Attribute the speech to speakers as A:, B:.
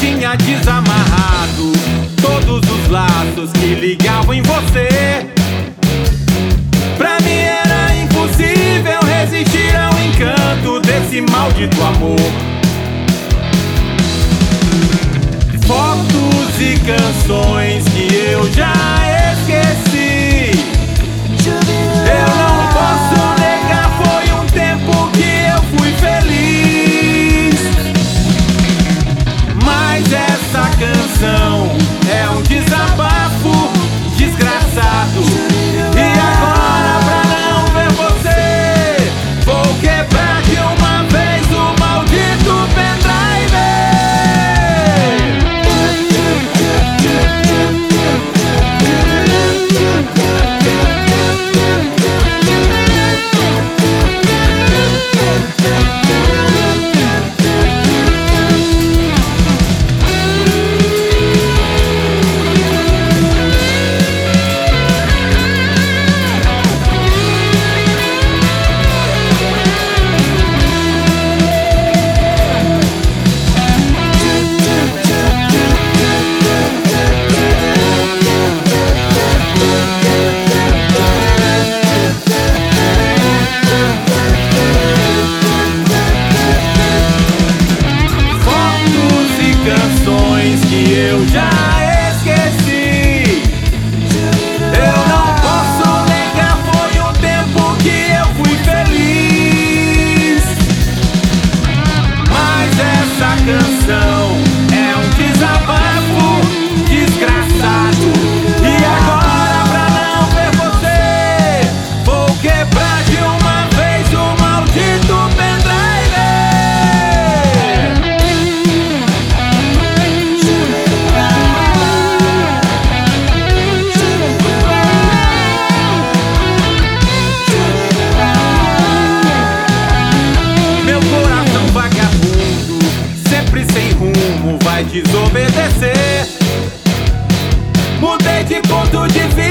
A: tinha desamarrado todos os laços que ligavam em você. Pra mim era impossível resistir ao encanto desse maldito amor. Fotos e canções que eu já eu já ponto de vista,